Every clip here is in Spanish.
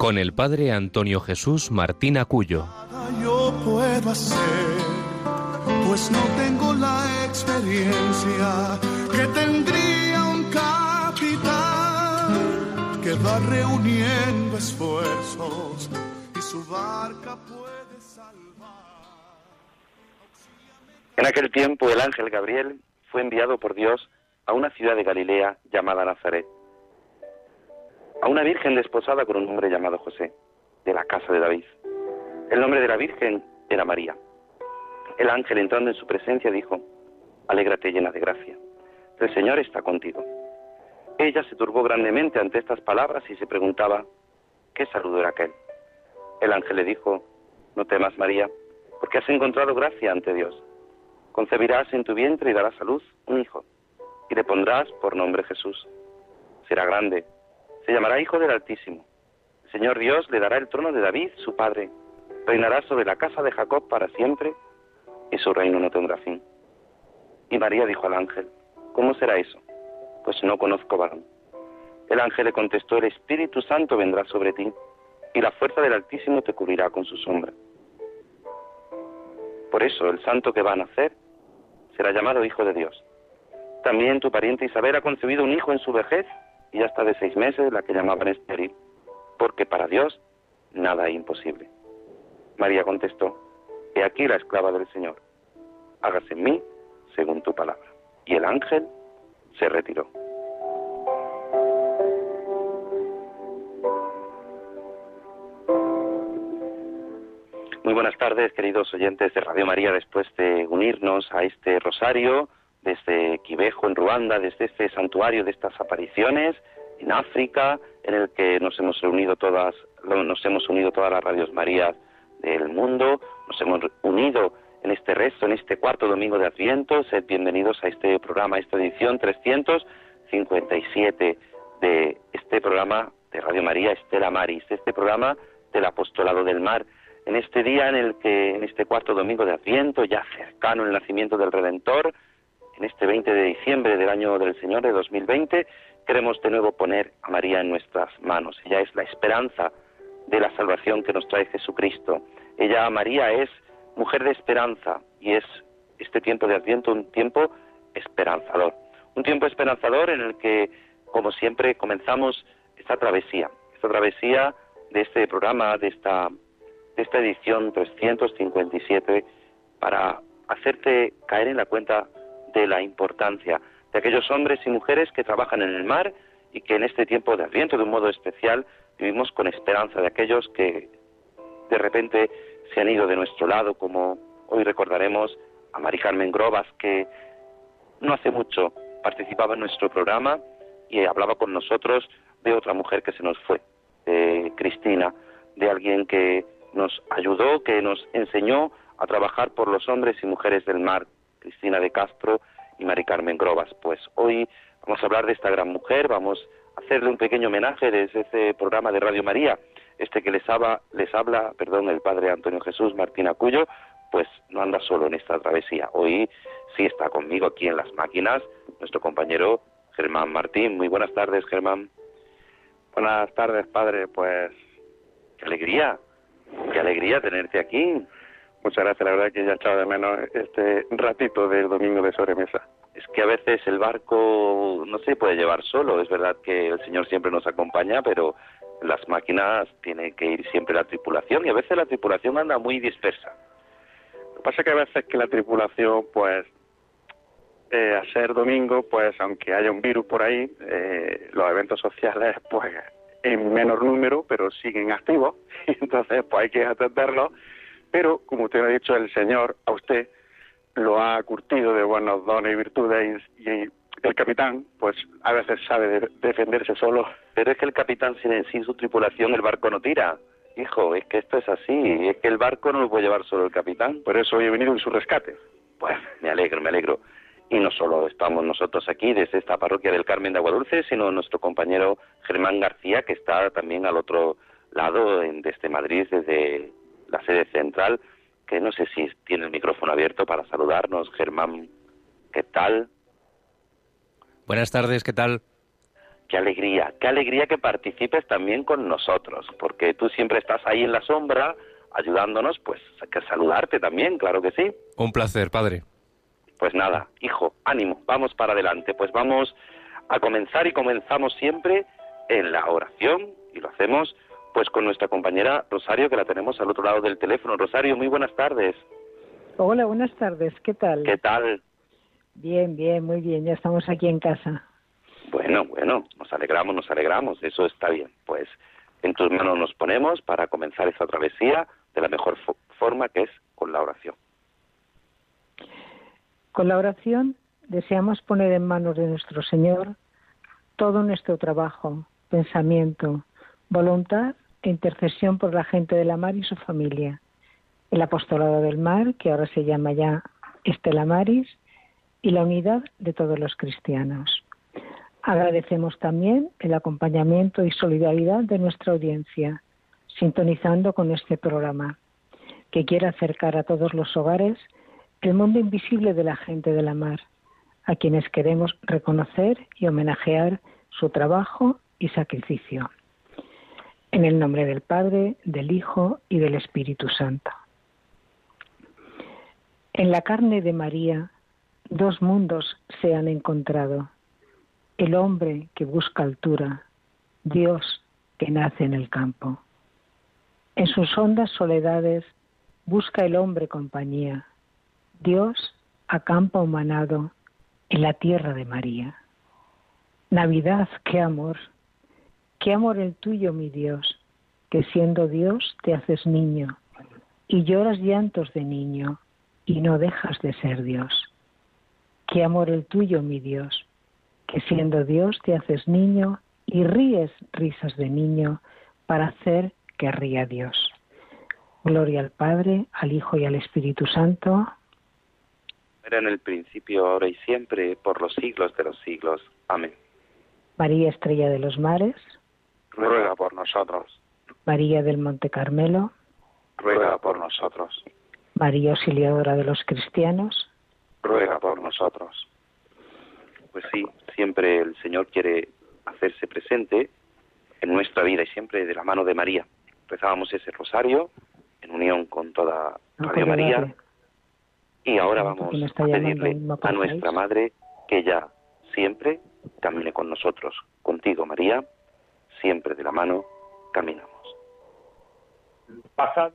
con el padre Antonio Jesús Martín Acuyo. Yo puedo hacer, pues no tengo la experiencia que tendría un capitán que va reuniendo esfuerzos y su barca puede salvar. En aquel tiempo el ángel Gabriel fue enviado por Dios a una ciudad de Galilea llamada Nazaret, a una virgen desposada con un hombre llamado José, de la casa de David. El nombre de la virgen era María. El ángel entrando en su presencia dijo, Alégrate llena de gracia, el Señor está contigo. Ella se turbó grandemente ante estas palabras y se preguntaba, ¿qué saludo era aquel? El ángel le dijo, No temas María, porque has encontrado gracia ante Dios. Concebirás en tu vientre y darás a luz un hijo, y le pondrás por nombre Jesús. Será grande, se llamará Hijo del Altísimo. El Señor Dios le dará el trono de David, su padre. Reinará sobre la casa de Jacob para siempre, y su reino no tendrá fin. Y María dijo al ángel, ¿cómo será eso? Pues no conozco varón. El ángel le contestó, el Espíritu Santo vendrá sobre ti, y la fuerza del Altísimo te cubrirá con su sombra. Por eso el santo que va a nacer será llamado Hijo de Dios. También tu pariente Isabel ha concebido un hijo en su vejez y ya está de seis meses la que llamaban estéril, porque para Dios nada es imposible. María contestó, He aquí la esclava del Señor, hágase en mí según tu palabra. Y el ángel se retiró. Muy buenas tardes, queridos oyentes de Radio María, después de unirnos a este rosario desde Quibejo, en Ruanda, desde este santuario de estas apariciones en África, en el que nos hemos reunido todas, nos hemos unido todas las radios María del mundo, nos hemos unido en este resto, en este cuarto domingo de Adviento. Sed bienvenidos a este programa, a esta edición 357 de este programa de Radio María Estela Maris, este programa del Apostolado del Mar. En este día en el que, en este cuarto domingo de Adviento, ya cercano el nacimiento del Redentor, en este 20 de diciembre del año del Señor de 2020, queremos de nuevo poner a María en nuestras manos. Ella es la esperanza de la salvación que nos trae Jesucristo. Ella, María, es mujer de esperanza y es este tiempo de Adviento un tiempo esperanzador. Un tiempo esperanzador en el que, como siempre, comenzamos esta travesía, esta travesía de este programa, de esta, de esta edición 357, para hacerte caer en la cuenta de la importancia de aquellos hombres y mujeres que trabajan en el mar y que en este tiempo de Adviento, de un modo especial, vivimos con esperanza de aquellos que de repente se han ido de nuestro lado, como hoy recordaremos a Mari Carmen Grobas, que no hace mucho participaba en nuestro programa y hablaba con nosotros de otra mujer que se nos fue, de Cristina, de alguien que nos ayudó, que nos enseñó a trabajar por los hombres y mujeres del mar, Cristina de Castro y Mari Carmen Grobas. Pues hoy vamos a hablar de esta gran mujer, vamos a hacerle un pequeño homenaje desde este programa de Radio María, este que les habla, les habla, perdón, el padre Antonio Jesús Martín Acuyo, pues no anda solo en esta travesía. Hoy sí está conmigo aquí en las máquinas nuestro compañero Germán Martín. Muy buenas tardes, Germán. Buenas tardes, padre. Pues qué alegría, qué alegría tenerte aquí. Muchas gracias, la verdad que ya echado de menos este ratito del domingo de sobremesa. Es que a veces el barco no se puede llevar solo, es verdad que el Señor siempre nos acompaña, pero las máquinas tiene que ir siempre la tripulación y a veces la tripulación anda muy dispersa. Lo que pasa es que a veces que la tripulación, pues, eh, a ser domingo, pues, aunque haya un virus por ahí, eh, los eventos sociales, pues, en menor número, pero siguen activos, entonces, pues hay que atenderlos pero, como usted ha dicho, el Señor a usted lo ha curtido de buenos dones y virtudes y, el capitán, pues a veces sabe defenderse solo. Pero es que el capitán sin, sin su tripulación el barco no tira. Hijo, es que esto es así, es que el barco no lo puede llevar solo el capitán. Por eso hoy he venido en su rescate. Pues me alegro, me alegro. Y no solo estamos nosotros aquí desde esta parroquia del Carmen de Aguadulce, sino nuestro compañero Germán García, que está también al otro lado en, desde Madrid, desde la sede central, que no sé si tiene el micrófono abierto para saludarnos. Germán, ¿qué tal? Buenas tardes, ¿qué tal? Qué alegría, qué alegría que participes también con nosotros, porque tú siempre estás ahí en la sombra ayudándonos, pues que saludarte también, claro que sí. Un placer, padre. Pues nada, hijo, ánimo, vamos para adelante, pues vamos a comenzar y comenzamos siempre en la oración y lo hacemos pues con nuestra compañera Rosario que la tenemos al otro lado del teléfono. Rosario, muy buenas tardes. Hola, buenas tardes, ¿qué tal? ¿Qué tal? Bien, bien, muy bien, ya estamos aquí en casa. Bueno, bueno, nos alegramos, nos alegramos, eso está bien. Pues en tus manos nos ponemos para comenzar esta travesía de la mejor forma que es con la oración. Con la oración deseamos poner en manos de nuestro Señor todo nuestro trabajo, pensamiento, voluntad intercesión por la gente de la mar y su familia, el apostolado del mar, que ahora se llama ya Estela Maris, y la unidad de todos los cristianos. Agradecemos también el acompañamiento y solidaridad de nuestra audiencia, sintonizando con este programa, que quiere acercar a todos los hogares el mundo invisible de la gente de la mar, a quienes queremos reconocer y homenajear su trabajo y sacrificio. En el nombre del Padre, del Hijo y del Espíritu Santo. En la carne de María, dos mundos se han encontrado el hombre que busca altura, Dios que nace en el campo. En sus hondas soledades busca el hombre compañía, Dios acampa humanado en la tierra de María. Navidad, qué amor, qué amor el tuyo, mi Dios, que siendo Dios te haces niño y lloras llantos de niño y no dejas de ser Dios. Qué amor el tuyo, mi Dios, que siendo Dios te haces niño y ríes risas de niño para hacer que ría Dios. Gloria al Padre, al Hijo y al Espíritu Santo. Era en el principio, ahora y siempre, por los siglos de los siglos. Amén. María Estrella de los Mares. Ruega por nosotros. María del Monte Carmelo. Ruega por nosotros. María Auxiliadora de los Cristianos. Ruega por nosotros. Pues sí, siempre el Señor quiere hacerse presente en nuestra vida y siempre de la mano de María. Rezábamos ese rosario en unión con toda Radio María y ahora vamos a pedirle a nuestra Madre que ella siempre camine con nosotros. Contigo, María, siempre de la mano caminamos. Pasad.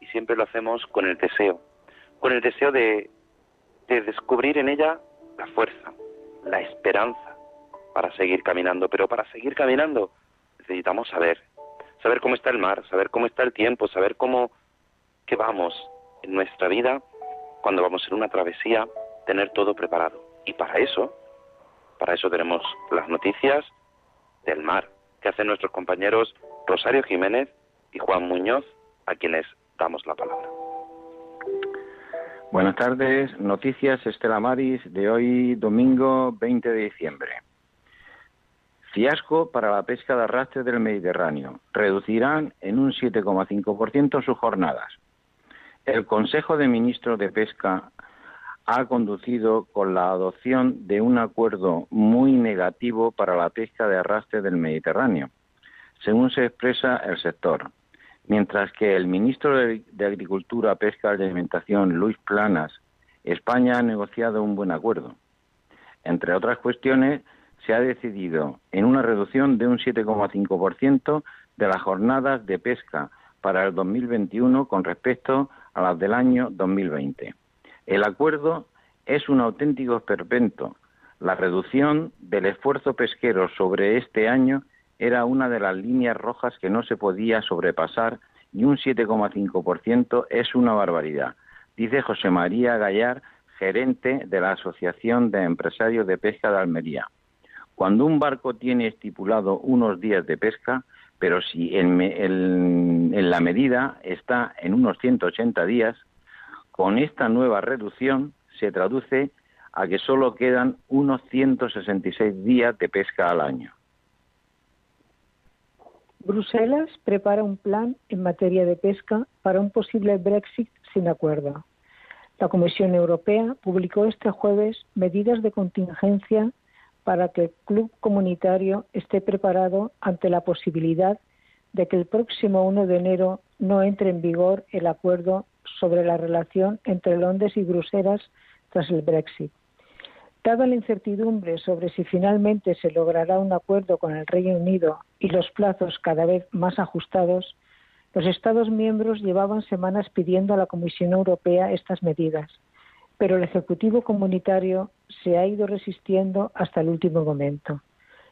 Y siempre lo hacemos con el deseo, con el deseo de, de descubrir en ella la fuerza, la esperanza para seguir caminando. Pero para seguir caminando necesitamos saber, saber cómo está el mar, saber cómo está el tiempo, saber cómo que vamos en nuestra vida cuando vamos en una travesía, tener todo preparado. Y para eso, para eso tenemos las noticias del mar que hacen nuestros compañeros Rosario Jiménez y Juan Muñoz, a quienes damos la palabra. Buenas tardes, noticias Estela Maris de hoy, domingo 20 de diciembre. Fiasco para la pesca de arrastre del Mediterráneo. Reducirán en un 7,5% sus jornadas. El Consejo de Ministros de Pesca ha conducido con la adopción de un acuerdo muy negativo para la pesca de arrastre del Mediterráneo, según se expresa el sector mientras que el ministro de Agricultura, Pesca y Alimentación, Luis Planas, España ha negociado un buen acuerdo. Entre otras cuestiones, se ha decidido en una reducción de un 7,5% de las jornadas de pesca para el 2021 con respecto a las del año 2020. El acuerdo es un auténtico esperpento. La reducción del esfuerzo pesquero sobre este año era una de las líneas rojas que no se podía sobrepasar y un 7,5% es una barbaridad, dice José María Gallar, gerente de la Asociación de Empresarios de Pesca de Almería. Cuando un barco tiene estipulado unos días de pesca, pero si en, en la medida está en unos 180 días, con esta nueva reducción se traduce a que solo quedan unos 166 días de pesca al año. Bruselas prepara un plan en materia de pesca para un posible Brexit sin acuerdo. La Comisión Europea publicó este jueves medidas de contingencia para que el club comunitario esté preparado ante la posibilidad de que el próximo 1 de enero no entre en vigor el acuerdo sobre la relación entre Londres y Bruselas tras el Brexit. Dada la incertidumbre sobre si finalmente se logrará un acuerdo con el Reino Unido y los plazos cada vez más ajustados, los Estados miembros llevaban semanas pidiendo a la Comisión Europea estas medidas, pero el Ejecutivo Comunitario se ha ido resistiendo hasta el último momento.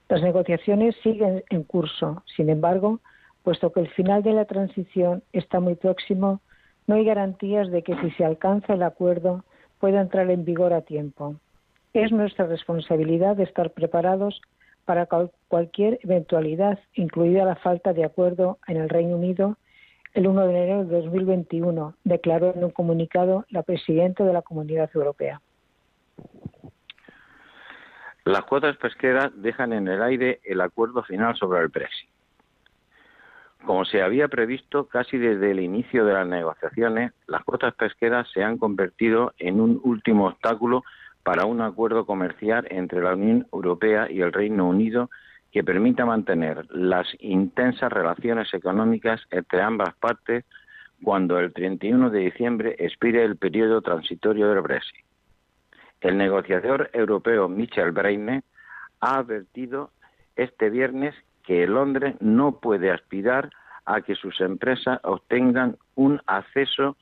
Las negociaciones siguen en curso. Sin embargo, puesto que el final de la transición está muy próximo, no hay garantías de que si se alcanza el acuerdo pueda entrar en vigor a tiempo. Es nuestra responsabilidad estar preparados para cualquier eventualidad, incluida la falta de acuerdo en el Reino Unido el 1 de enero de 2021, declaró en un comunicado la presidenta de la Comunidad Europea. Las cuotas pesqueras dejan en el aire el acuerdo final sobre el Brexit. Como se había previsto casi desde el inicio de las negociaciones, las cuotas pesqueras se han convertido en un último obstáculo para un acuerdo comercial entre la Unión Europea y el Reino Unido que permita mantener las intensas relaciones económicas entre ambas partes cuando el 31 de diciembre expire el periodo transitorio del Brexit. El negociador europeo Michel Breine ha advertido este viernes que Londres no puede aspirar a que sus empresas obtengan un acceso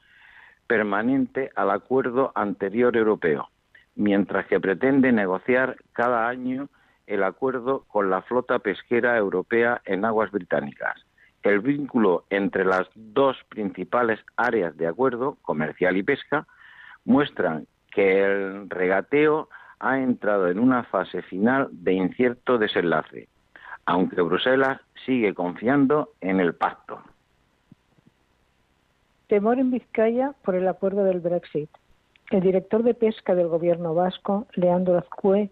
permanente al acuerdo anterior europeo, mientras que pretende negociar cada año el acuerdo con la flota pesquera europea en aguas británicas. El vínculo entre las dos principales áreas de acuerdo, comercial y pesca, muestran que el regateo ha entrado en una fase final de incierto desenlace, aunque Bruselas sigue confiando en el pacto. Temor en Vizcaya por el acuerdo del Brexit. El director de pesca del gobierno vasco, Leandro Azcue,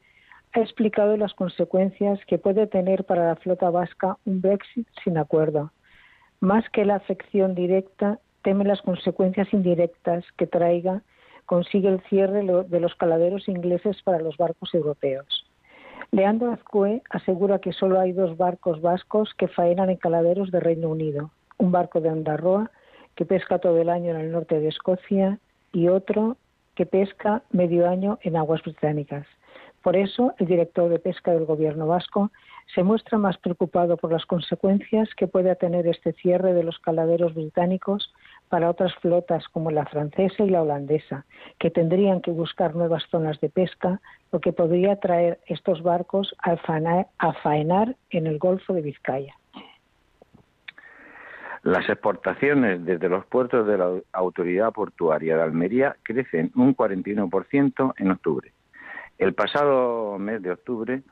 ha explicado las consecuencias que puede tener para la flota vasca un Brexit sin acuerdo. Más que la afección directa, teme las consecuencias indirectas que traiga consigue el cierre de los caladeros ingleses para los barcos europeos. Leandro Azcue asegura que solo hay dos barcos vascos que faenan en caladeros de Reino Unido, un barco de Andarroa que pesca todo el año en el norte de Escocia y otro que pesca medio año en aguas británicas. Por eso, el director de pesca del Gobierno vasco se muestra más preocupado por las consecuencias que pueda tener este cierre de los caladeros británicos para otras flotas como la francesa y la holandesa, que tendrían que buscar nuevas zonas de pesca, lo que podría traer estos barcos a faenar, en el Golfo de Vizcaya. Las exportaciones desde los puertos de la Autoridad Portuaria de Almería crecen un 41% en octubre. El pasado mes de octubre,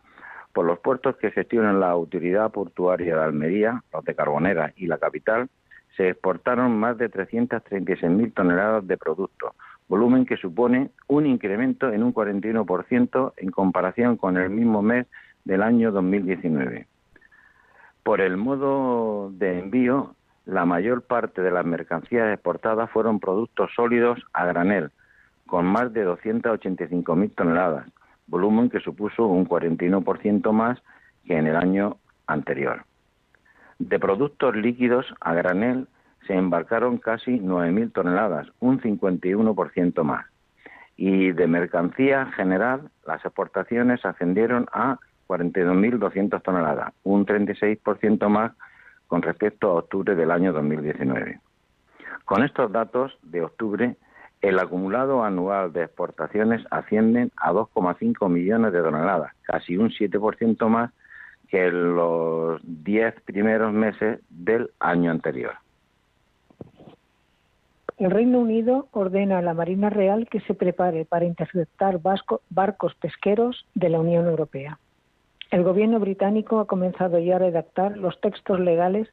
por los puertos que gestionan la Autoridad Portuaria de Almería, los de Carbonera y la capital, se exportaron más de 336.000 toneladas de productos, volumen que supone un incremento en un 41% en comparación con el mismo mes del año 2019. Por el modo de envío, la mayor parte de las mercancías exportadas fueron productos sólidos a granel, con más de 285.000 toneladas, volumen que supuso un 41% más que en el año anterior. De productos líquidos a granel se embarcaron casi 9.000 toneladas, un 51% más. Y de mercancía general, las exportaciones ascendieron a 42.200 toneladas, un 36% más con respecto a octubre del año 2019. Con estos datos de octubre, el acumulado anual de exportaciones ascienden a 2,5 millones de toneladas, casi un 7% más que en los 10 primeros meses del año anterior. El Reino Unido ordena a la Marina Real que se prepare para interceptar barcos pesqueros de la Unión Europea. El gobierno británico ha comenzado ya a redactar los textos legales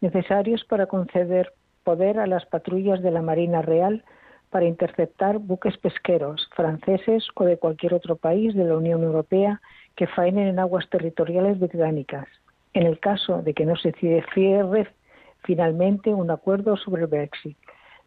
necesarios para conceder poder a las patrullas de la Marina Real para interceptar buques pesqueros franceses o de cualquier otro país de la Unión Europea que faenen en aguas territoriales británicas, en el caso de que no se cierre finalmente un acuerdo sobre el Brexit.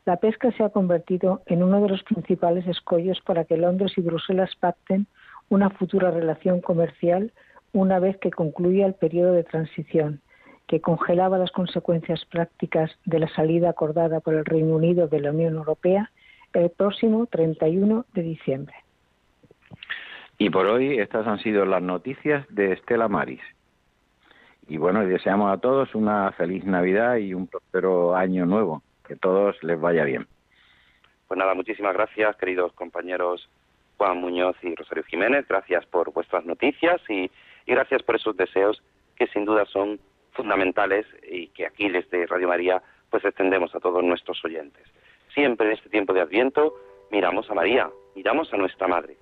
La pesca se ha convertido en uno de los principales escollos para que Londres y Bruselas pacten una futura relación comercial una vez que concluya el periodo de transición, que congelaba las consecuencias prácticas de la salida acordada por el Reino Unido de la Unión Europea el próximo 31 de diciembre. Y por hoy estas han sido las noticias de Estela Maris. Y bueno, deseamos a todos una feliz Navidad y un próspero año nuevo. Que todos les vaya bien. Pues nada, muchísimas gracias, queridos compañeros Juan Muñoz y Rosario Jiménez. Gracias por vuestras noticias y, y gracias por esos deseos que sin duda son fundamentales y que aquí desde Radio María pues extendemos a todos nuestros oyentes. Siempre en este tiempo de Adviento miramos a María, miramos a nuestra Madre,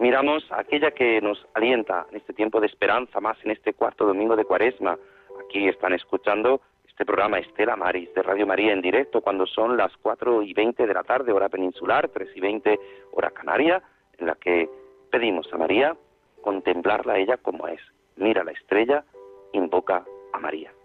miramos a aquella que nos alienta en este tiempo de esperanza, más en este cuarto domingo de Cuaresma. Aquí están escuchando este programa Estela Maris de Radio María en directo cuando son las cuatro y veinte de la tarde, hora peninsular, tres y veinte, hora canaria, en la que pedimos a María contemplarla a ella como es. Mira la estrella, invoca a María.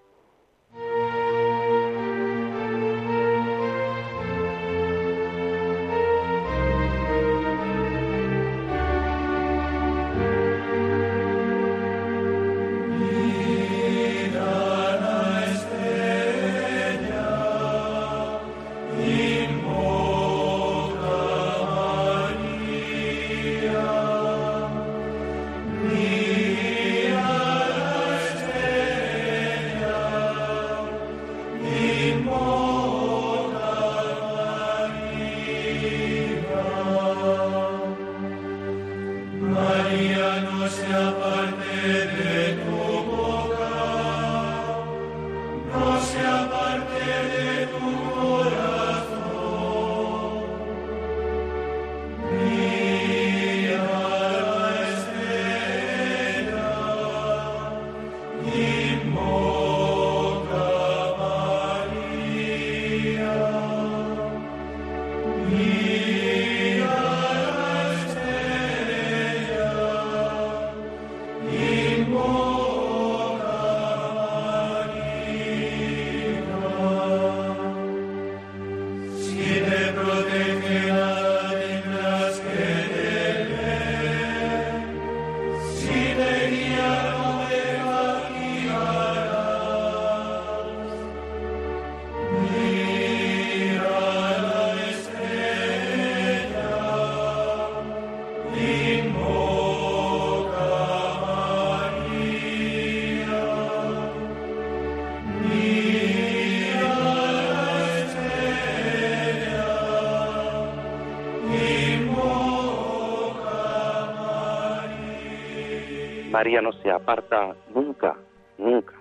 María no se aparta nunca, nunca,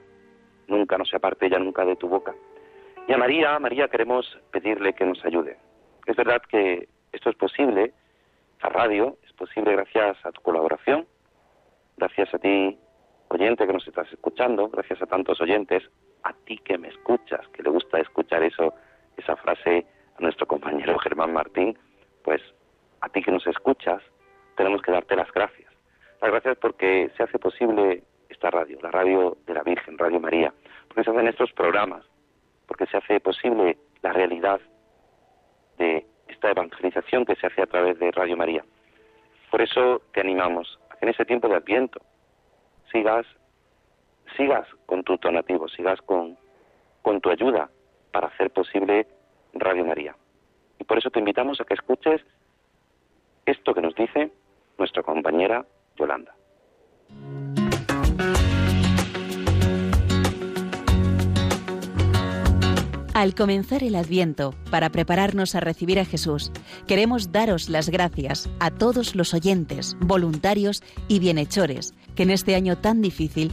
nunca, no se aparte ella nunca de tu boca. Y a María, María queremos pedirle que nos ayude. Es verdad que esto es posible, la radio, es posible gracias a tu colaboración, gracias a ti, oyente que nos estás escuchando, gracias a tantos oyentes, a ti que me escuchas, que le gusta escuchar eso, esa frase a nuestro compañero Germán Martín, pues a ti que nos escuchas, tenemos que darte las gracias. Las gracias porque se hace posible esta radio, la radio de la Virgen, Radio María, porque se hacen estos programas, porque se hace posible la realidad de esta evangelización que se hace a través de Radio María. Por eso te animamos a que en ese tiempo de Adviento sigas, sigas con tu donativo, sigas con, con tu ayuda para hacer posible Radio María. Y por eso te invitamos a que escuches esto que nos dice nuestra compañera Yolanda. Al comenzar el Adviento, para prepararnos a recibir a Jesús, queremos daros las gracias a todos los oyentes, voluntarios y bienhechores que en este año tan difícil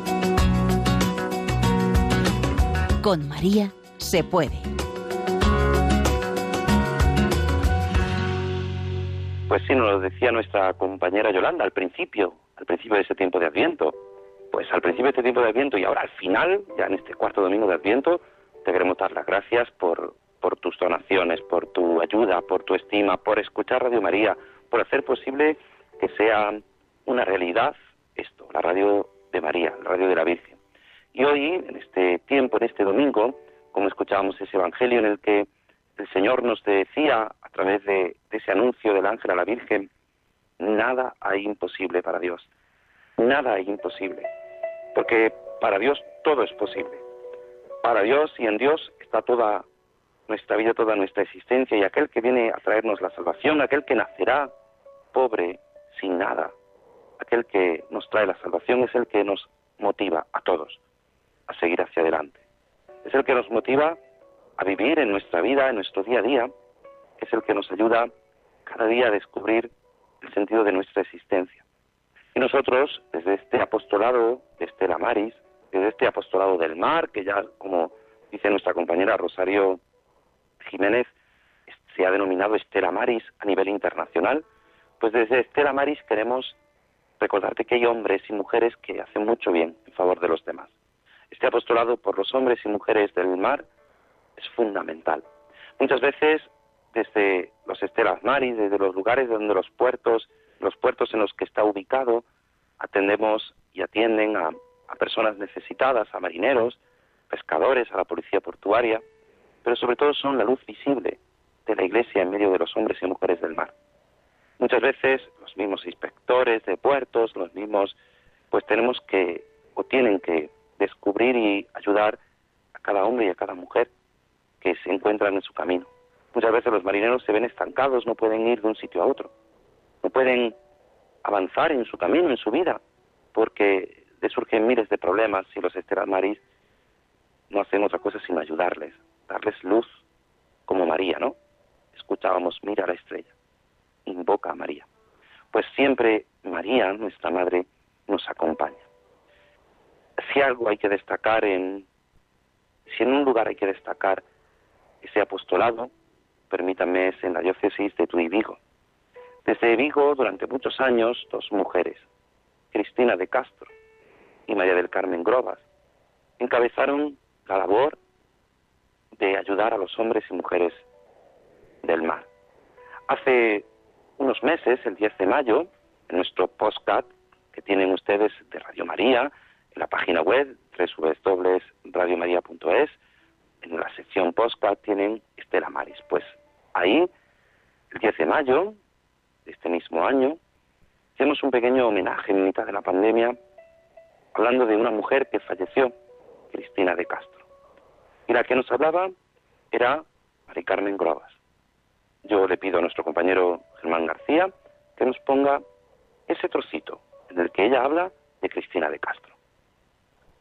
Con María se puede. Pues sí, nos lo decía nuestra compañera Yolanda al principio, al principio de ese tiempo de Adviento. Pues al principio de este tiempo de Adviento y ahora al final, ya en este cuarto domingo de Adviento, te queremos dar las gracias por, por tus donaciones, por tu ayuda, por tu estima, por escuchar Radio María, por hacer posible que sea una realidad esto, la radio de María, la radio de la Virgen. Y hoy, en este tiempo, en este domingo, como escuchábamos ese Evangelio en el que el Señor nos decía a través de, ese anuncio del ángel a la Virgen, nada hay imposible para Dios, nada hay imposible, porque para Dios todo es posible. Para Dios y en Dios está toda nuestra vida, toda nuestra existencia, y aquel que viene a traernos la salvación, aquel que nacerá pobre, sin nada, aquel que nos trae la salvación es el que nos motiva a todos a seguir hacia adelante. Es el que nos motiva a vivir en nuestra vida, en nuestro día a día, es el que nos ayuda cada día a descubrir el sentido de nuestra existencia. Y nosotros, desde este apostolado de Estela Maris, desde este apostolado del mar, que ya, como dice nuestra compañera Rosario Jiménez, se ha denominado Estela Maris a nivel internacional, pues desde Estela Maris queremos recordarte que hay hombres y mujeres que hacen mucho bien en favor de los demás. Este apostolado por los hombres y mujeres del mar es fundamental. Muchas veces desde los estelas maris, desde los lugares donde los puertos, los puertos en los que está ubicado, atendemos y atienden a, a personas necesitadas, a marineros, pescadores, a la policía portuaria, pero sobre todo son la luz visible de la Iglesia en medio de los hombres y mujeres del mar. Muchas veces los mismos inspectores de puertos, los mismos, pues tenemos que o tienen que descubrir y ayudar a cada hombre y a cada mujer que se encuentran en su camino. Muchas veces los marineros se ven estancados, no pueden ir de un sitio a otro, no pueden avanzar en su camino, en su vida, porque les surgen miles de problemas y los esteras maris no hacen otra cosa sino ayudarles, darles luz, como María, ¿no? Escuchábamos, mira la estrella, invoca a María. Pues siempre María, nuestra Madre, nos acompaña si algo hay que destacar en, si en un lugar hay que destacar ese apostolado, permítanme, es en la diócesis de Tuy Vigo. Desde Vigo, durante muchos años, dos mujeres, Cristina de Castro y María del Carmen Grobas, encabezaron la labor de ayudar a los hombres y mujeres del mar. Hace unos meses, el 10 de mayo, en nuestro postcat que tienen ustedes de Radio María, en la página web www.radiomaria.es, en la sección postcat tienen Estela Maris. Pues ahí, el 10 de mayo de este mismo año, hacemos un pequeño homenaje en mitad de la pandemia, hablando de una mujer que falleció, Cristina de Castro. Y la que nos hablaba era Mari Carmen Grobas. Yo le pido a nuestro compañero Germán García que nos ponga ese trocito en el que ella habla de Cristina de Castro.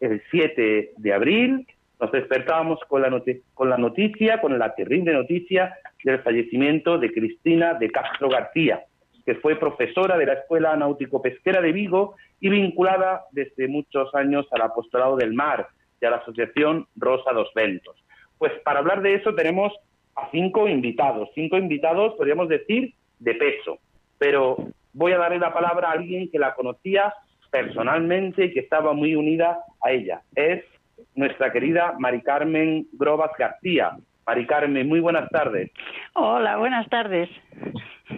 El 7 de abril nos despertábamos con la, con la noticia, con la terrible noticia del fallecimiento de Cristina de Castro García, que fue profesora de la Escuela Náutico-Pesquera de Vigo y vinculada desde muchos años al Apostolado del Mar y a la Asociación Rosa dos Ventos. Pues para hablar de eso tenemos a cinco invitados, cinco invitados, podríamos decir, de peso. Pero voy a darle la palabra a alguien que la conocía personalmente y que estaba muy unida a ella. Es nuestra querida Mari Carmen Grobas García. Mari Carmen, muy buenas tardes. Hola, buenas tardes.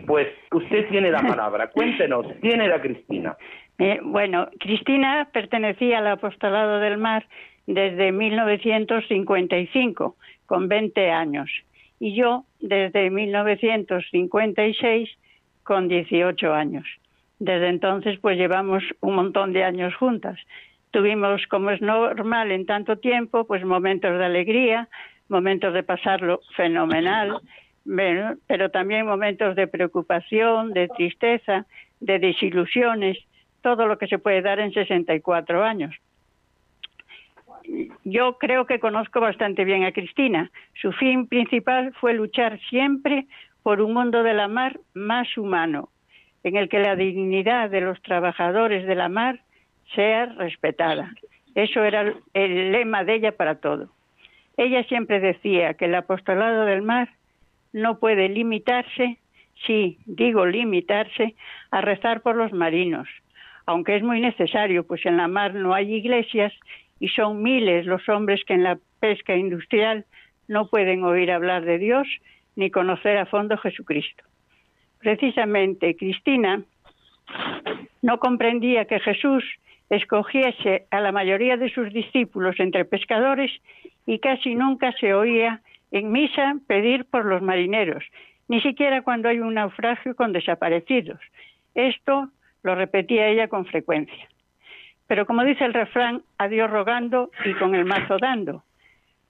Pues usted tiene la palabra. Cuéntenos, ¿quién era Cristina? Eh, bueno, Cristina pertenecía al apostolado del mar desde 1955, con 20 años, y yo desde 1956, con 18 años. Desde entonces, pues llevamos un montón de años juntas. Tuvimos, como es normal en tanto tiempo, pues momentos de alegría, momentos de pasarlo fenomenal, pero también momentos de preocupación, de tristeza, de desilusiones, todo lo que se puede dar en 64 años. Yo creo que conozco bastante bien a Cristina. Su fin principal fue luchar siempre por un mundo de la mar más humano, en el que la dignidad de los trabajadores de la mar sea respetada. Eso era el lema de ella para todo. Ella siempre decía que el apostolado del mar no puede limitarse, sí, digo limitarse, a rezar por los marinos, aunque es muy necesario, pues en la mar no hay iglesias y son miles los hombres que en la pesca industrial no pueden oír hablar de Dios ni conocer a fondo Jesucristo. Precisamente Cristina no comprendía que Jesús escogiese a la mayoría de sus discípulos entre pescadores y casi nunca se oía en misa pedir por los marineros, ni siquiera cuando hay un naufragio con desaparecidos. Esto lo repetía ella con frecuencia. Pero como dice el refrán, a Dios rogando y con el mazo dando.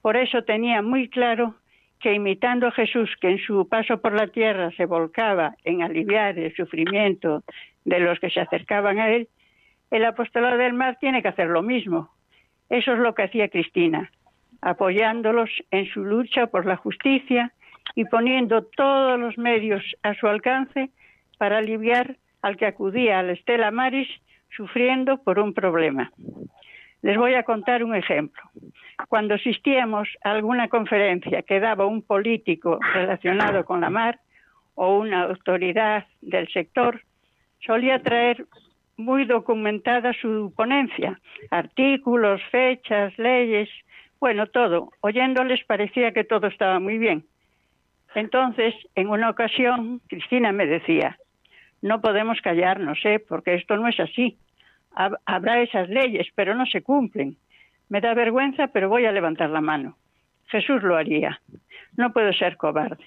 Por eso tenía muy claro que imitando a Jesús, que en su paso por la tierra se volcaba en aliviar el sufrimiento de los que se acercaban a él, el apostolado del mar tiene que hacer lo mismo. Eso es lo que hacía Cristina, apoyándolos en su lucha por la justicia y poniendo todos los medios a su alcance para aliviar al que acudía a la Estela Maris sufriendo por un problema. Les voy a contar un ejemplo. Cuando asistíamos a alguna conferencia que daba un político relacionado con la mar o una autoridad del sector, solía traer muy documentada su ponencia, artículos, fechas, leyes, bueno, todo. Oyéndoles parecía que todo estaba muy bien. Entonces, en una ocasión, Cristina me decía, no podemos callarnos, ¿eh? porque esto no es así. Habrá esas leyes, pero no se cumplen. Me da vergüenza, pero voy a levantar la mano. Jesús lo haría. No puedo ser cobarde.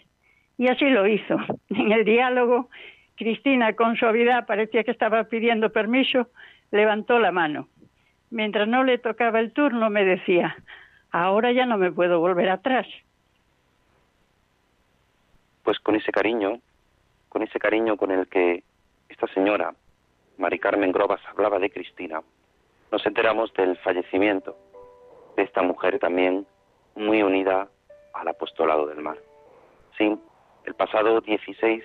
Y así lo hizo. En el diálogo, Cristina, con suavidad, parecía que estaba pidiendo permiso, levantó la mano. Mientras no le tocaba el turno, me decía, ahora ya no me puedo volver atrás. Pues con ese cariño, con ese cariño con el que esta señora, Mari Carmen Grobas, hablaba de Cristina, nos enteramos del fallecimiento de esta mujer también muy unida al apostolado del mar. Sí, el pasado 16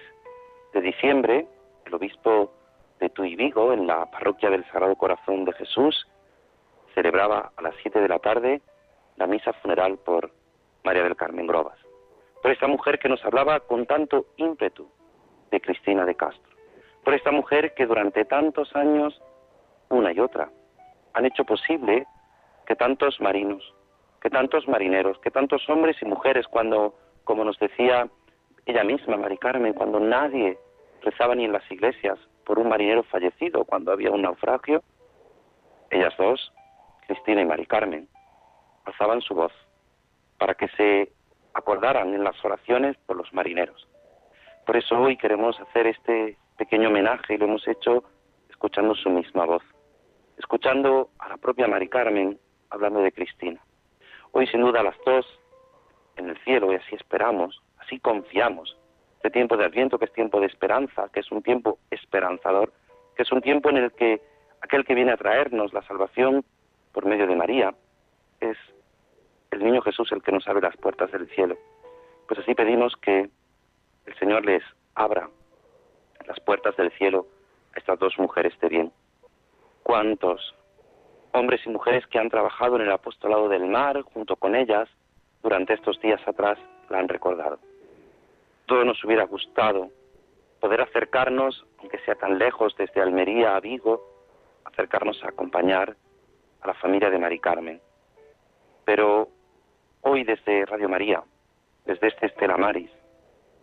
de diciembre, el obispo de Tuy Vigo, en la parroquia del Sagrado Corazón de Jesús, celebraba a las 7 de la tarde la misa funeral por María del Carmen Grobas, por esta mujer que nos hablaba con tanto ímpetu de Cristina de Castro, por esta mujer que durante tantos años, una y otra, han hecho posible que tantos marinos, que tantos marineros, que tantos hombres y mujeres cuando, como nos decía ella misma, Mari Carmen, cuando nadie rezaba ni en las iglesias por un marinero fallecido, cuando había un naufragio, ellas dos, Cristina y Mari Carmen, alzaban su voz para que se acordaran en las oraciones por los marineros. Por eso hoy queremos hacer este pequeño homenaje y lo hemos hecho escuchando su misma voz, escuchando a la propia Mari Carmen hablando de Cristina. Hoy sin duda las dos en el cielo y así esperamos, así confiamos. Este tiempo de Adviento que es tiempo de esperanza, que es un tiempo esperanzador, que es un tiempo en el que aquel que viene a traernos la salvación por medio de María es el niño Jesús el que nos abre las puertas del cielo. Pues así pedimos que el Señor les abra las puertas del cielo a estas dos mujeres de bien. ¿Cuántos hombres y mujeres que han trabajado en el apostolado del mar junto con ellas durante estos días atrás la han recordado? Todo nos hubiera gustado poder acercarnos, aunque sea tan lejos, desde Almería a Vigo, acercarnos a acompañar a la familia de Mari Carmen. Pero hoy desde Radio María, desde este Estela Maris,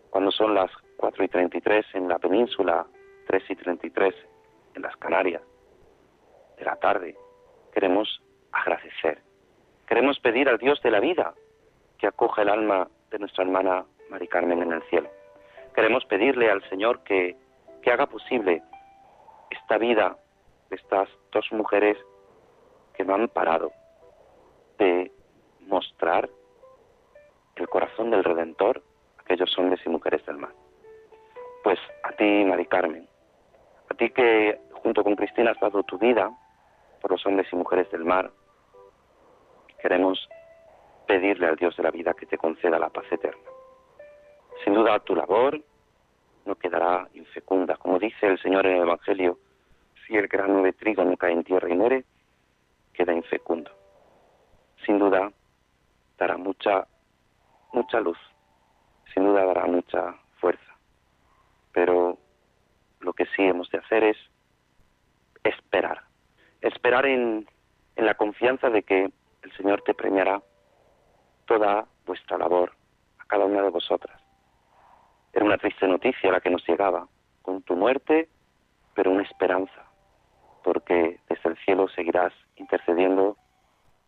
cuando son las 4 y 33 en la península, 3 y 33 en las Canarias, de la tarde, queremos agradecer. Queremos pedir al Dios de la vida que acoja el alma de nuestra hermana Mari Carmen en el cielo. Queremos pedirle al Señor que, que haga posible esta vida de estas dos mujeres que no han parado de mostrar el corazón del Redentor a aquellos hombres y mujeres del mar. Pues a ti, Mari Carmen, a ti que junto con Cristina has dado tu vida por los hombres y mujeres del mar, queremos pedirle al Dios de la vida que te conceda la paz eterna. Sin duda tu labor no quedará infecunda. Como dice el Señor en el Evangelio, si el grano de trigo no cae en tierra y muere, queda infecundo. Sin duda dará mucha, mucha luz, sin duda dará mucha fuerza. Pero lo que sí hemos de hacer es esperar, esperar en, en la confianza de que el Señor te premiará toda vuestra labor, a cada una de vosotras. Era una triste noticia la que nos llegaba, con tu muerte, pero una esperanza, porque desde el cielo seguirás intercediendo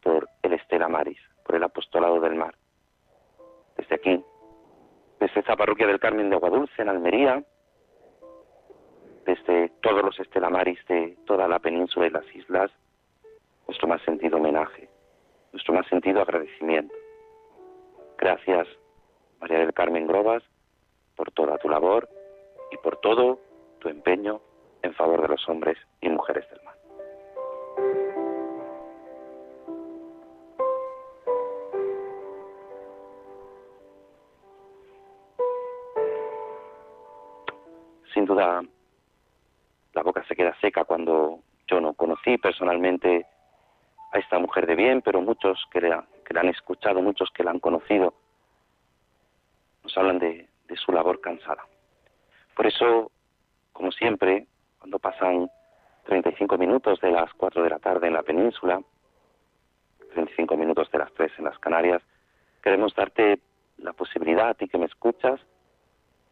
por el Estela Maris, por el apostolado del mar. Desde aquí, desde esta parroquia del Carmen de Aguadulce, en Almería, desde todos los Estela Maris de toda la península y las islas, nuestro más sentido homenaje, nuestro más sentido agradecimiento. Gracias, María del Carmen Grobas, por toda tu labor y por todo tu empeño en favor de los hombres y mujeres del mar. Sin duda, la boca se queda seca cuando yo no conocí personalmente a esta mujer de bien, pero muchos que la, que la han escuchado, muchos que la han conocido, nos hablan de, de su labor cansada. Por eso, como siempre, cuando pasan 35 minutos de las 4 de la tarde en la península, 35 minutos de las 3 en las Canarias, queremos darte la posibilidad a ti que me escuchas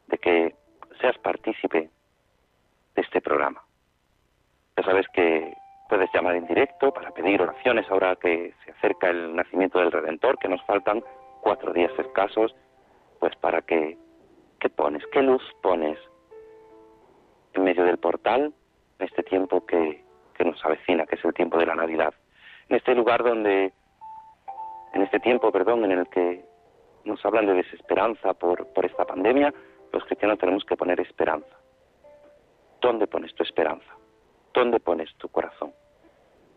de que seas partícipe de este programa. Ya sabes que puedes llamar en directo para pedir oraciones ahora que se acerca el nacimiento del Redentor, que nos faltan cuatro días escasos, pues para que, ¿qué pones? ¿Qué luz pones en medio del portal en este tiempo que, que nos avecina, que es el tiempo de la Navidad? En este lugar donde, en este tiempo, perdón, en el que nos hablan de desesperanza por, por esta pandemia, los cristianos tenemos que poner esperanza. ¿Dónde pones tu esperanza? ¿Dónde pones tu corazón?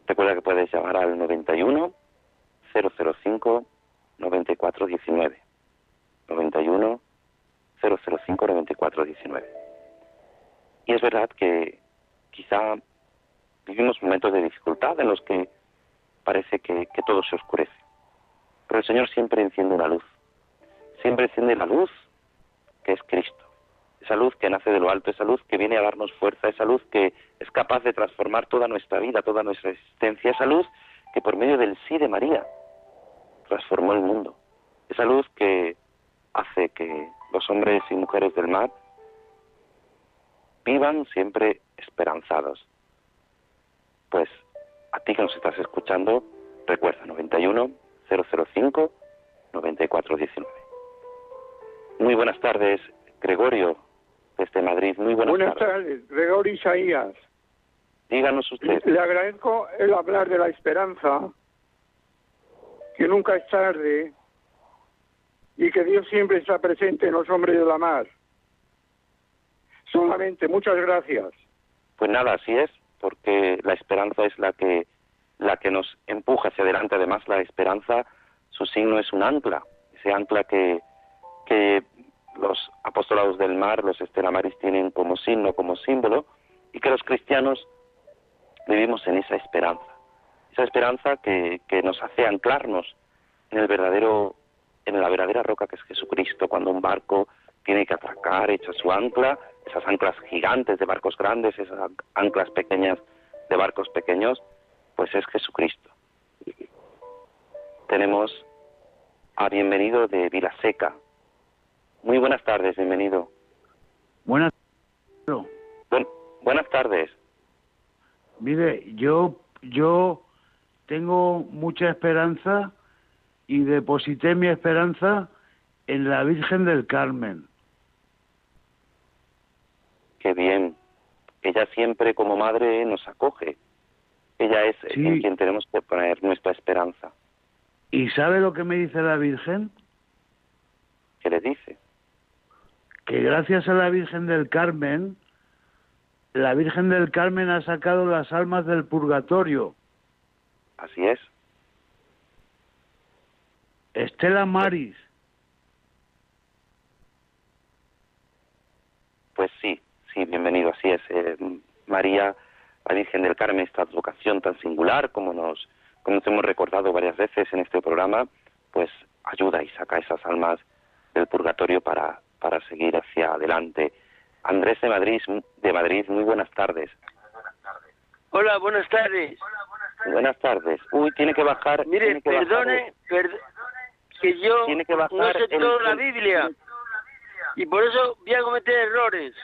Recuerda que puedes llamar al 91 005 9419. 91 005 9419. Y es verdad que quizá vivimos momentos de dificultad en los que parece que, que todo se oscurece. Pero el Señor siempre enciende una luz. Siempre enciende la luz que es Cristo. Esa luz que nace de lo alto, esa luz que viene a darnos fuerza, esa luz que es capaz de transformar toda nuestra vida, toda nuestra existencia, esa luz que por medio del sí de María transformó el mundo. Esa luz que hace que los hombres y mujeres del mar vivan siempre esperanzados. Pues a ti que nos estás escuchando, recuerda 91 005 9419. Muy buenas tardes, Gregorio, desde Madrid. Muy buenas, buenas tardes. Gregorio Isaías. Díganos usted. Le agradezco el hablar de la esperanza, que nunca es tarde y que Dios siempre está presente en los hombres de la mar. Solamente, muchas gracias. Pues nada, así es, porque la esperanza es la que la que nos empuja hacia adelante. Además, la esperanza, su signo es un ancla, ese ancla que, que los apostolados del mar, los estelamaris, tienen como signo, como símbolo, y que los cristianos vivimos en esa esperanza. Esa esperanza que, que nos hace anclarnos en el verdadero, en la verdadera roca que es Jesucristo, cuando un barco tiene que atracar, echa su ancla, esas anclas gigantes de barcos grandes, esas anclas pequeñas de barcos pequeños, pues es Jesucristo. Tenemos a bienvenido de Vilaseca. Muy buenas tardes, bienvenido. Buenas. buenas tardes. Mire, yo yo tengo mucha esperanza y deposité mi esperanza en la Virgen del Carmen. Qué bien. Ella siempre como madre nos acoge. Ella es en quien tenemos que poner nuestra esperanza. ¿Y sabe lo que me dice la Virgen? ¿Qué le dice? Que gracias a la Virgen del Carmen, la Virgen del Carmen ha sacado las almas del purgatorio. Así es. Estela Maris. Pues sí, sí, bienvenido, así es. Eh, María, la Virgen del Carmen, esta vocación tan singular como nos, como nos hemos recordado varias veces en este programa, pues ayuda y saca esas almas del purgatorio para, para seguir hacia adelante. Andrés de Madrid, de Madrid, muy buenas tardes. Hola, buenas tardes. Buenas tardes. Uy, tiene que bajar. Mire, perdone, que yo no sé toda la Biblia y por eso voy a cometer errores.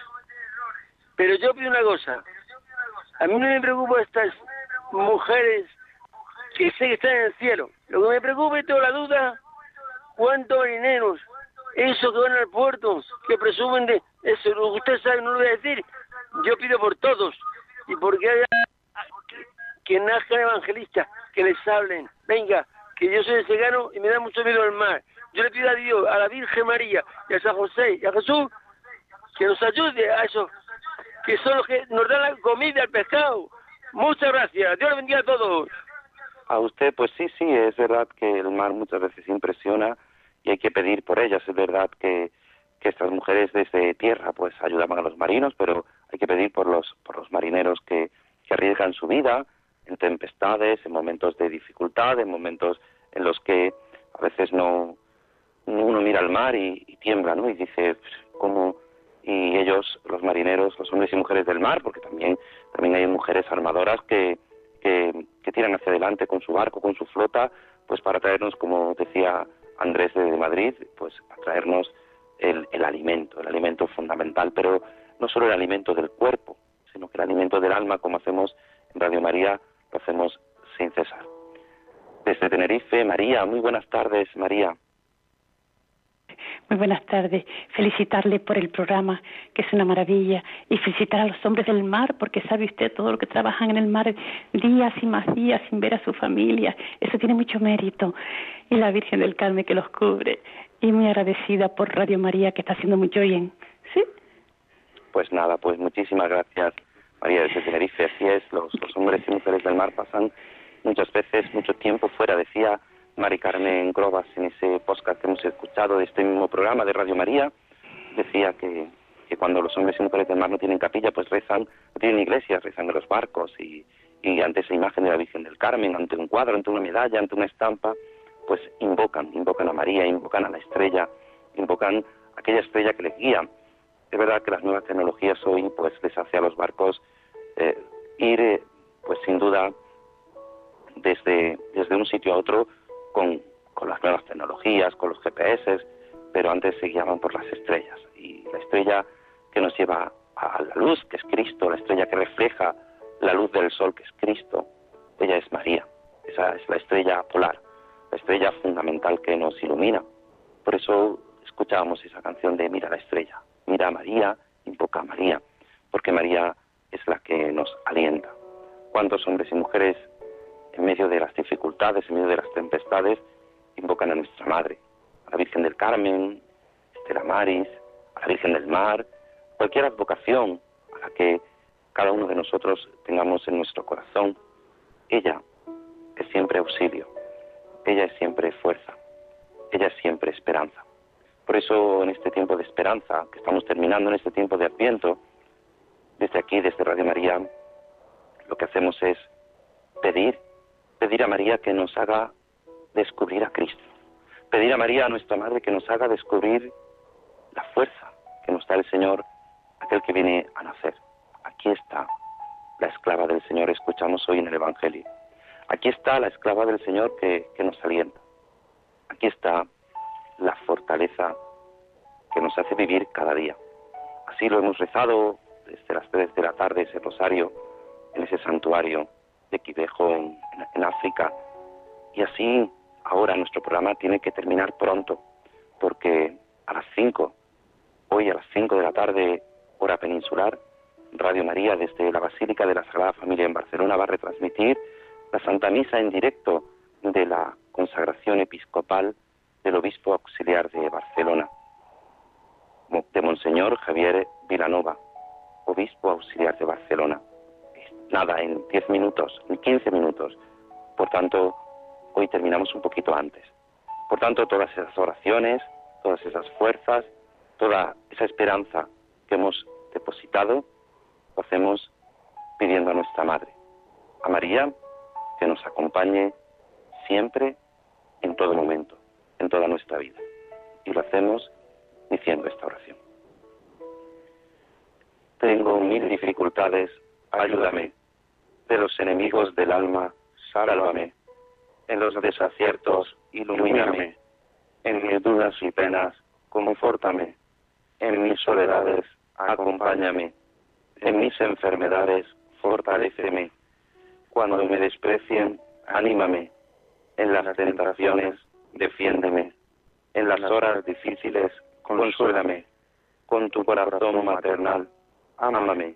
Pero yo pido una cosa. A mí no me preocupa estas mujeres que sé que están en el cielo. Lo que me preocupa es toda la duda, cuántos marineros, esos que van al puerto, que presumen de eso, lo que usted sabe, no lo voy a decir. Yo pido por todos y porque haya que nazcan evangelistas, que les hablen. Venga, que yo soy cegano y me da mucho miedo el mar. Yo le pido a Dios, a la Virgen María y a San José y a Jesús que nos ayude a eso, que son los que nos dan la comida, el pescado. Muchas gracias. Dios le bendiga a todos. A usted, pues sí, sí, es verdad que el mar muchas veces impresiona y hay que pedir por ellas. Es verdad que, que estas mujeres desde tierra pues ayudaban a los marinos, pero hay que pedir por los, por los marineros que arriesgan su vida en tempestades, en momentos de dificultad, en momentos en los que a veces no uno mira al mar y, tiembla, ¿no? Y dice, pues, ¿cómo? Y ellos, los marineros, los hombres y mujeres del mar, porque también, también hay mujeres armadoras que, que, tiran hacia adelante con su barco, con su flota, pues para traernos, como decía Andrés de Madrid, pues a traernos el, el alimento, el alimento fundamental, pero no solo el alimento del cuerpo, sino que el alimento del alma, como hacemos en Radio María, lo hacemos sin cesar. Desde Tenerife, María, muy buenas tardes, María. Muy buenas tardes. Felicitarle por el programa, que es una maravilla, y felicitar a los hombres del mar, porque sabe usted todo lo que trabajan en el mar días y más días sin ver a su familia. Eso tiene mucho mérito. Y la Virgen del Carmen que los cubre. Y muy agradecida por Radio María, que está haciendo mucho bien. ¿Sí? Pues nada, pues muchísimas gracias, María desde Tenerife. Así es, los, los hombres y mujeres del mar pasan muchas veces mucho tiempo fuera. Decía Mari Carmen Grobas en ese podcast que hemos escuchado de este mismo programa de Radio María, decía que, que cuando los hombres y mujeres del mar no tienen capilla, pues rezan, no tienen iglesias, rezan en los barcos y, y ante esa imagen de la Virgen del Carmen, ante un cuadro, ante una medalla, ante una estampa, pues invocan, invocan a María, invocan a la estrella, invocan aquella estrella que les guía. Es verdad que las nuevas tecnologías hoy pues les hace a los barcos eh, ir, eh, pues sin duda, desde, desde un sitio a otro con, con las nuevas tecnologías, con los GPS, pero antes se guiaban por las estrellas. Y la estrella que nos lleva a la luz, que es Cristo, la estrella que refleja la luz del sol, que es Cristo, ella es María. Esa es la estrella polar, la estrella fundamental que nos ilumina. Por eso escuchábamos esa canción de Mira la estrella, mira a María, invoca a María, porque María es la que nos alienta. ¿Cuántos hombres y mujeres en medio de las dificultades, en medio de las tempestades, invocan a nuestra Madre, a la Virgen del Carmen, Estela Maris, a la Virgen del Mar, cualquier advocación a la que cada uno de nosotros tengamos en nuestro corazón, ella es siempre auxilio, ella es siempre fuerza, ella es siempre esperanza. Por eso en este tiempo de esperanza que estamos terminando, en este tiempo de Adviento, desde aquí, desde Radio María, lo que hacemos es pedir, pedir a María que nos haga descubrir a Cristo, pedir a María, a nuestra Madre, que nos haga descubrir la fuerza que nos da el Señor, aquel que viene a nacer. Aquí está la esclava del Señor, escuchamos hoy en el Evangelio. Aquí está la esclava del Señor que, que nos alienta. Aquí está la fortaleza que nos hace vivir cada día. Así lo hemos rezado desde las tres de la tarde, ese rosario, en ese santuario de Quivejo en, en África. Y así ahora nuestro programa tiene que terminar pronto, porque a las cinco, hoy a las cinco de la tarde, hora peninsular, Radio María desde la Basílica de la Sagrada Familia en Barcelona va a retransmitir la Santa Misa en directo de la consagración episcopal del obispo auxiliar de Barcelona, de Monseñor Javier Vilanova, obispo auxiliar de Barcelona. Nada, en 10 minutos, en 15 minutos. Por tanto, hoy terminamos un poquito antes. Por tanto, todas esas oraciones, todas esas fuerzas, toda esa esperanza que hemos depositado, lo hacemos pidiendo a nuestra Madre, a María, que nos acompañe siempre, en todo momento, en toda nuestra vida. Y lo hacemos diciendo esta oración. Tengo mil dificultades, ayúdame. De los enemigos del alma, sálvame. En los desaciertos, ilumíname. En mis dudas y penas, confórtame. En mis soledades, acompáñame. En mis enfermedades, fortaléceme. Cuando me desprecien, anímame. En las tentaciones, defiéndeme. En las horas difíciles, consuélame. Con tu corazón maternal, ámame.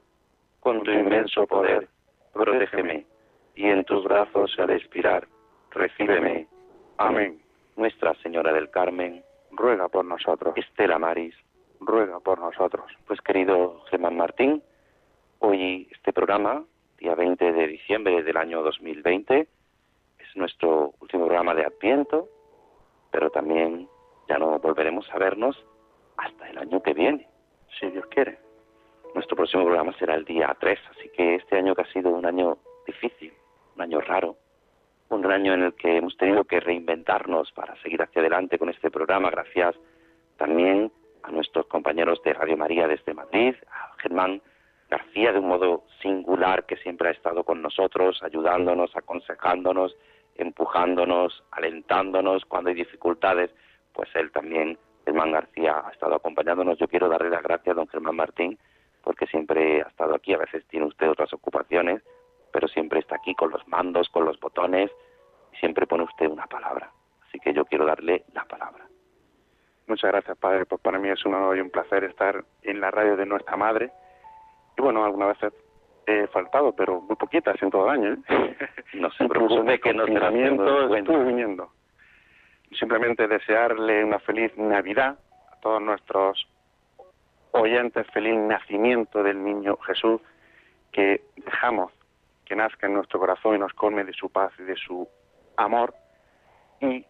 Con tu inmenso poder, protégeme. Y en tus brazos al expirar, recíbeme. Amén. Nuestra Señora del Carmen, ruega por nosotros. Estela Maris, ruega por nosotros. Pues querido Germán Martín, hoy este programa, día 20 de diciembre del año 2020, es nuestro último programa de Adviento, pero también ya no volveremos a vernos hasta el año que viene, si Dios quiere. Nuestro próximo programa será el día 3, así que este año que ha sido un año difícil, un año raro, un año en el que hemos tenido que reinventarnos para seguir hacia adelante con este programa, gracias también a nuestros compañeros de Radio María desde Madrid, a Germán García de un modo singular que siempre ha estado con nosotros, ayudándonos, aconsejándonos, empujándonos, alentándonos cuando hay dificultades, pues él también, Germán García, ha estado acompañándonos. Yo quiero darle las gracias a don Germán Martín, porque siempre ha estado aquí, a veces tiene usted otras ocupaciones, pero siempre está aquí con los mandos, con los botones, y siempre pone usted una palabra. Así que yo quiero darle la palabra. Muchas gracias, Padre. Pues para mí es un honor y un placer estar en la radio de nuestra madre. Y bueno, algunas veces he faltado, pero muy poquitas en todo el año. ¿eh? No se preocupe que no estuve viniendo. Simplemente desearle una feliz Navidad a todos nuestros oyentes, feliz nacimiento del niño Jesús, que dejamos que nazca en nuestro corazón y nos colme de su paz y de su amor. Y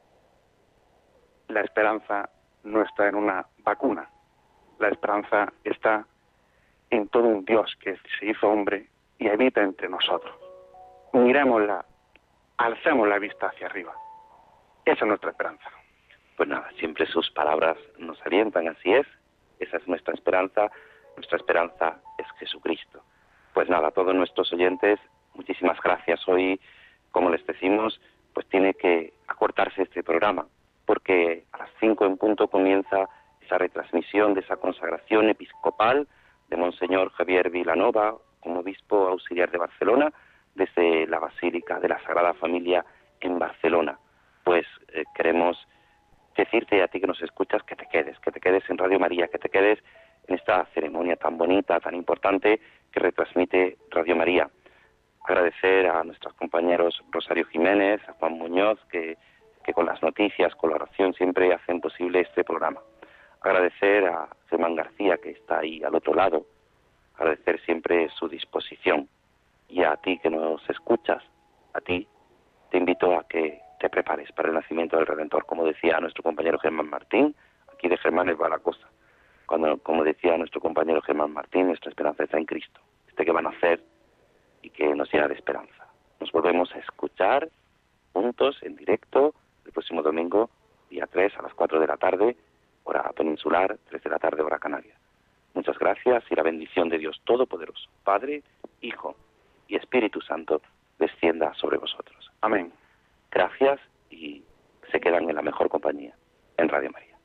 la esperanza no está en una vacuna. La esperanza está en todo un Dios que se hizo hombre y habita entre nosotros. Miremosla, alcemos la vista hacia arriba. Esa es nuestra esperanza. Pues nada, siempre sus palabras nos alientan, así es. Esa es nuestra esperanza. Nuestra esperanza es Jesucristo. Pues nada, a todos nuestros oyentes, muchísimas gracias. Hoy como les decimos, pues tiene que acortarse este programa, porque a las cinco en punto comienza esa retransmisión de esa consagración episcopal de Monseñor Javier Vilanova como obispo auxiliar de Barcelona desde la Basílica de la Sagrada Familia en Barcelona. Pues eh, queremos decirte a ti que nos escuchas que te quedes, que te quedes en Radio María, que te quedes en esta ceremonia tan bonita, tan importante que retransmite Radio María. Agradecer a nuestros compañeros Rosario Jiménez, a Juan Muñoz, que, que con las noticias, con la oración siempre hacen posible este programa. Agradecer a Germán García, que está ahí al otro lado. Agradecer siempre su disposición. Y a ti que nos escuchas, a ti, te invito a que te prepares para el nacimiento del Redentor, como decía nuestro compañero Germán Martín, aquí de Germán es la cosa. Cuando, como decía nuestro compañero Germán Martín, nuestra esperanza está en Cristo, este que va a nacer y que nos llena de esperanza. Nos volvemos a escuchar juntos en directo el próximo domingo, día 3 a las 4 de la tarde, hora peninsular, 3 de la tarde, hora canaria. Muchas gracias y la bendición de Dios Todopoderoso, Padre, Hijo y Espíritu Santo, descienda sobre vosotros. Amén gracias y se quedan en la mejor compañía, en Radio María.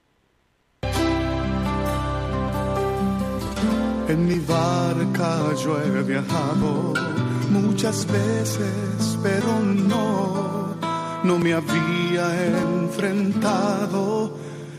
En mi barca yo he viajado muchas veces, pero no, no me había enfrentado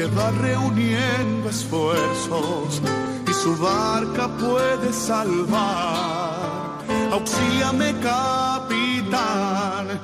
que va reuniendo esfuerzos y su barca puede salvar auxíliame capitán.